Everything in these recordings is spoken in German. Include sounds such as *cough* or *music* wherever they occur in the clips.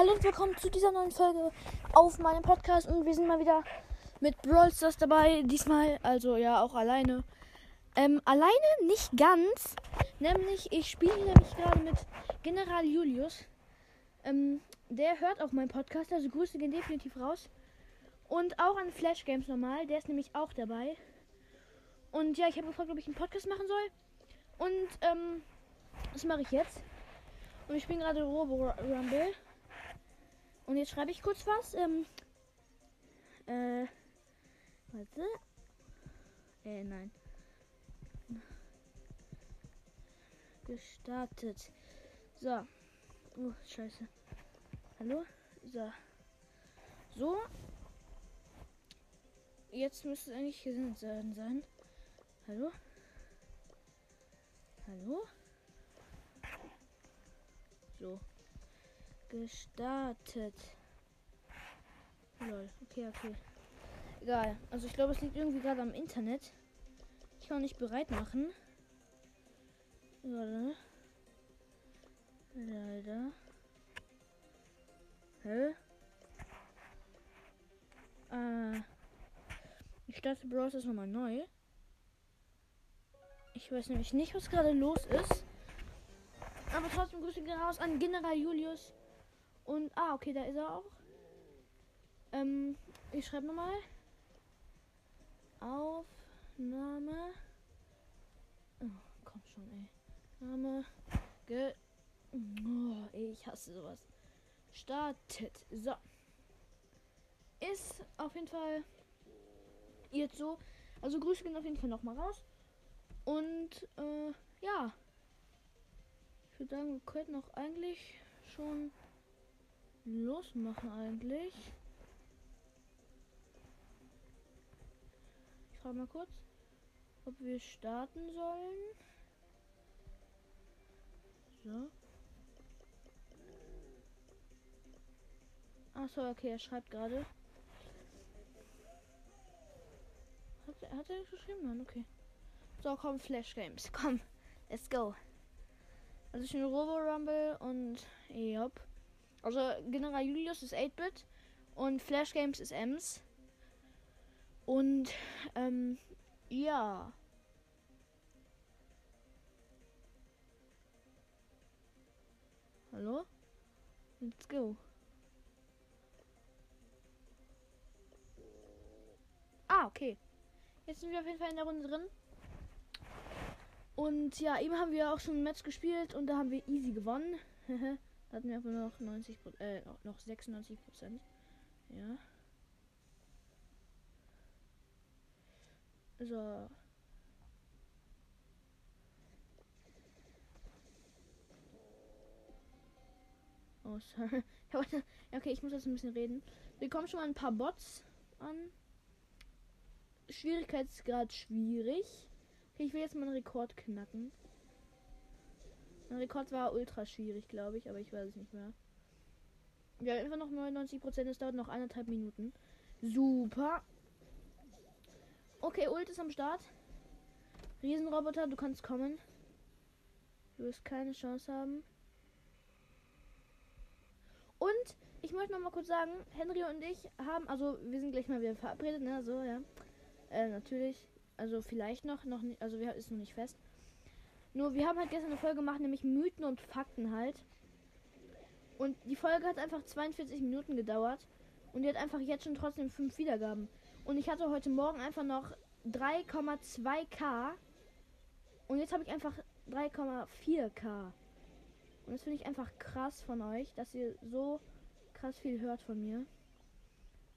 Hallo und willkommen zu dieser neuen Folge auf meinem Podcast und wir sind mal wieder mit Brawl Stars dabei. Diesmal also ja auch alleine. Ähm, alleine nicht ganz. Nämlich, ich spiele nämlich gerade mit General Julius. Ähm, der hört auch meinen Podcast, also Grüße gehen definitiv raus. Und auch an Flash Games normal, der ist nämlich auch dabei. Und ja, ich habe gefragt, ob ich einen Podcast machen soll. Und ähm, das mache ich jetzt. Und ich bin gerade Robo Rumble. Und jetzt schreibe ich kurz was. Ähm, äh, warte. Äh, nein. Gestartet. So. Oh, scheiße. Hallo? So. So. Jetzt müsste es eigentlich gesendet sein. Hallo? Hallo? So gestartet. Lol. Okay, okay. Egal. Also ich glaube, es liegt irgendwie gerade am Internet. Ich kann nicht bereit machen. Warte. Leider. Hä? Äh. Ich starte Browser nochmal neu. Ich weiß nämlich nicht, was gerade los ist. Aber trotzdem Grüße raus an General Julius. Und, ah, okay, da ist er auch. Ähm, ich schreibe nochmal. Aufnahme. Oh, komm schon, ey. Name. Ge. Oh, ich hasse sowas. Startet. So. Ist auf jeden Fall jetzt so. Also Grüße gehen auf jeden Fall nochmal raus. Und äh, ja. Ich würde sagen, wir könnten auch eigentlich schon losmachen eigentlich? Ich frage mal kurz, ob wir starten sollen. So. Achso, okay, er schreibt gerade. Hat, hat er geschrieben? Nein, okay. So, komm, Flash Games. *laughs* Komm, let's go. Also ich bin Robo Rumble und Job. Also General Julius ist 8-Bit und Flash Games ist Ems. Und ähm, ja. Hallo? Let's go. Ah, okay. Jetzt sind wir auf jeden Fall in der Runde drin. Und ja, eben haben wir auch schon ein Match gespielt und da haben wir easy gewonnen. *laughs* Hatten wir einfach noch 90 äh, noch 96 Prozent. Ja. So. Oh, sorry. *laughs* okay, ich muss jetzt ein bisschen reden. Wir kommen schon mal ein paar Bots an. Schwierigkeitsgrad schwierig. Okay, ich will jetzt mal einen Rekord knacken. Mein Rekord war ultra schwierig, glaube ich, aber ich weiß es nicht mehr. Wir haben einfach noch 99 Prozent. Es dauert noch eineinhalb Minuten. Super. Okay, Ult ist am Start. Riesenroboter, du kannst kommen. Du wirst keine Chance haben. Und ich möchte noch mal kurz sagen, Henry und ich haben, also wir sind gleich mal wieder verabredet, ne? So, ja. Äh, natürlich. Also vielleicht noch, noch nicht, also wir ist noch nicht fest. Nur wir haben halt gestern eine Folge gemacht, nämlich Mythen und Fakten halt. Und die Folge hat einfach 42 Minuten gedauert. Und die hat einfach jetzt schon trotzdem 5 Wiedergaben. Und ich hatte heute Morgen einfach noch 3,2k. Und jetzt habe ich einfach 3,4k. Und das finde ich einfach krass von euch, dass ihr so krass viel hört von mir.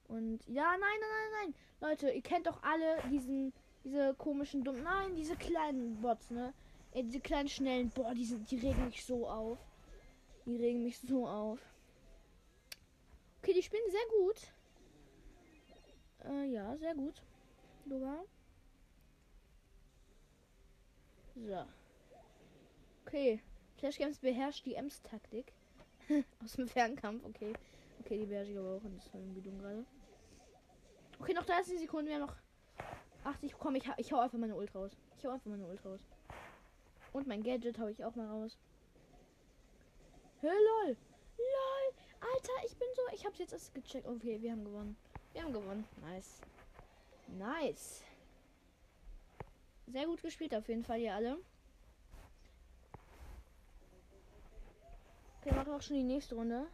Und ja, nein, nein, nein, nein. Leute, ihr kennt doch alle diesen, diese komischen dummen, nein, diese kleinen Bots, ne? Ey, diese kleinen schnellen, boah, die, sind, die regen mich so auf. Die regen mich so auf. Okay, die spielen sehr gut. Äh, ja, sehr gut. Sogar. So. Okay. Flash Games beherrscht die Ems-Taktik. *laughs* Aus dem Fernkampf, okay. Okay, die beherrsche ich aber auch. Und das war irgendwie dumm gerade. Okay, noch 30 Sekunden. Wir haben noch 80. Komm, ich, ich hau einfach meine Ult raus. Ich hau einfach meine Ult raus. Und mein Gadget habe ich auch mal raus. Hör lol. Lol. Alter, ich hab's jetzt erst gecheckt. Okay, wir haben gewonnen. Wir haben gewonnen. Nice. Nice. Sehr gut gespielt auf jeden Fall hier alle. Okay, machen auch schon die nächste Runde.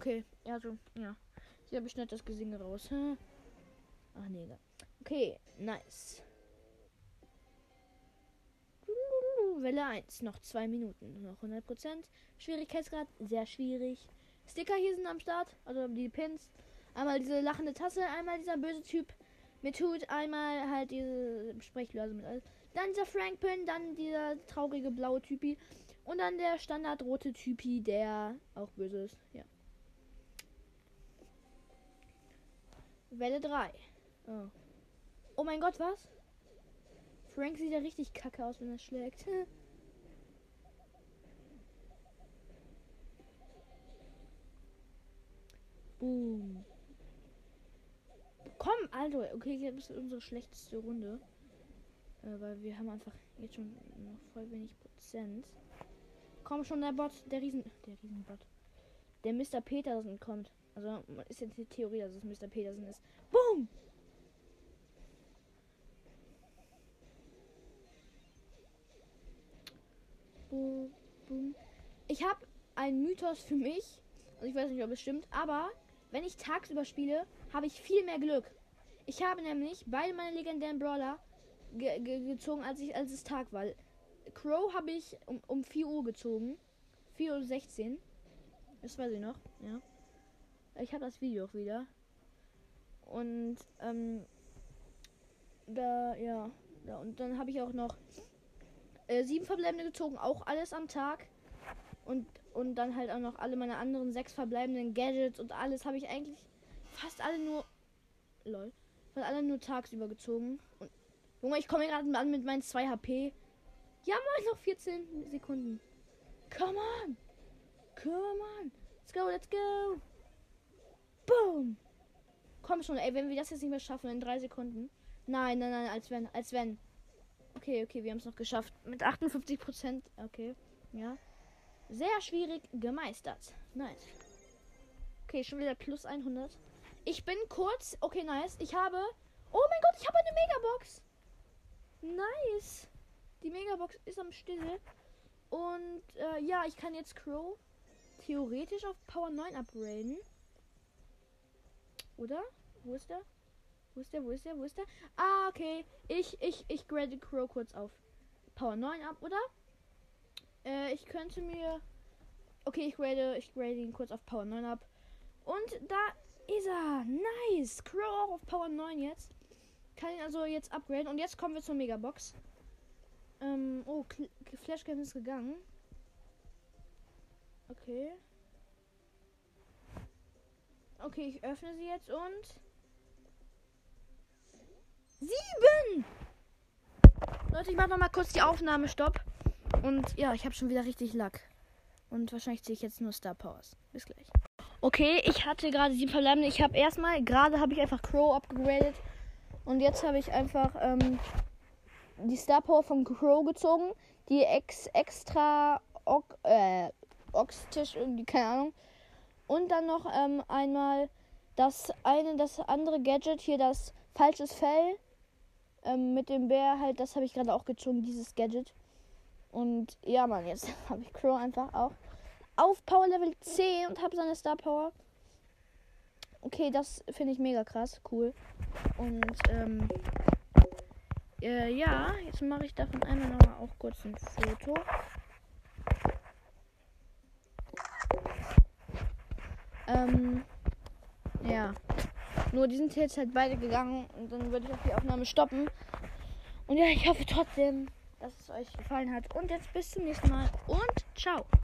Okay, ja, so, ja. Hier habe ich nicht das Gesinge raus. Ach nee, egal. Okay, nice. Welle 1, noch zwei Minuten, noch 100%. Schwierigkeitsgrad, sehr schwierig. Sticker hier sind am Start, also die Pins. Einmal diese lachende Tasse, einmal dieser böse Typ mit Hut, einmal halt diese Sprechlöse mit alles. Dann dieser Frank Pin, dann dieser traurige blaue Typi und dann der Standard rote Typi, der auch böse ist. Ja. Welle 3. Oh. oh mein Gott, was? Frank sieht ja richtig kacke aus, wenn er schlägt. *laughs* Boom. Komm, also, okay, jetzt ist unsere schlechteste Runde. Äh, weil wir haben einfach jetzt schon noch voll wenig Prozent. Komm schon, der Bot, der Riesen. Der Riesenbot. Der Mr. Petersen kommt. Also ist jetzt die Theorie, dass es Mr. Petersen ist. Boom! Boom, boom. Ich habe einen Mythos für mich. Also ich weiß nicht, ob es stimmt, aber wenn ich tagsüber spiele, habe ich viel mehr Glück. Ich habe nämlich beide meine legendären Brawler ge ge gezogen, als ich als es Tag war. Crow habe ich um, um 4 Uhr gezogen. 4.16 Uhr. Das weiß ich noch, ja. Ich habe das Video auch wieder. Und ähm, da, ja. ja und dann habe ich auch noch äh, sieben Verbleibende gezogen, auch alles am Tag. Und, und dann halt auch noch alle meine anderen sechs verbleibenden Gadgets und alles habe ich eigentlich fast alle nur. Lol. Fast alle nur tagsüber gezogen. Und Junge, ich komme gerade an mit meinen 2 HP. Ja, moin, noch 14 Sekunden. Come on. Come on. Let's go, let's go. Boom. Komm schon, ey, wenn wir das jetzt nicht mehr schaffen in drei Sekunden. Nein, nein, nein, als wenn, als wenn. Okay, okay, wir haben es noch geschafft. Mit 58 Prozent. Okay, ja. Sehr schwierig gemeistert. Nice. Okay, schon wieder plus 100. Ich bin kurz. Okay, nice. Ich habe. Oh mein Gott, ich habe eine Megabox. Nice. Die Megabox ist am Stille. Und äh, ja, ich kann jetzt Crow theoretisch auf Power 9 upgraden. Oder? Wo ist der? Wo ist der? Wo ist der? Wo ist der? Ah, okay. Ich, ich, ich grade Crow kurz auf Power 9 ab, oder? Äh, ich könnte mir. Okay, ich grade, ich grade ihn kurz auf Power 9 ab. Und da ist er. Nice. Crow auch auf Power 9 jetzt. Kann ihn also jetzt upgraden. Und jetzt kommen wir zur Megabox. Ähm, oh, Flashcam ist gegangen. Okay. Okay, ich öffne sie jetzt und. Sieben! Leute, ich mache noch mal kurz die Aufnahme. Stopp. Und ja, ich habe schon wieder richtig Lack. Und wahrscheinlich ziehe ich jetzt nur Star Powers. Bis gleich. Okay, ich hatte gerade sieben verbleibende. Ich habe erstmal, gerade habe ich einfach Crow abgegradet. Und jetzt habe ich einfach ähm, die Star Power von Crow gezogen. Die ex extra Ox, äh, Ox-Tisch, irgendwie, keine Ahnung. Und dann noch ähm, einmal das eine, das andere Gadget hier, das falsches Fell ähm, mit dem Bär halt, das habe ich gerade auch gezogen, dieses Gadget. Und ja, Mann, jetzt *laughs* habe ich Crow einfach auch auf Power Level 10 und habe seine Star Power. Okay, das finde ich mega krass, cool. Und ähm, äh, ja, jetzt mache ich davon einmal nochmal auch kurz ein Foto. Ähm, ja. Nur die sind jetzt halt beide gegangen und dann würde ich auch die Aufnahme stoppen. Und ja, ich hoffe trotzdem, dass es euch gefallen hat. Und jetzt bis zum nächsten Mal und ciao.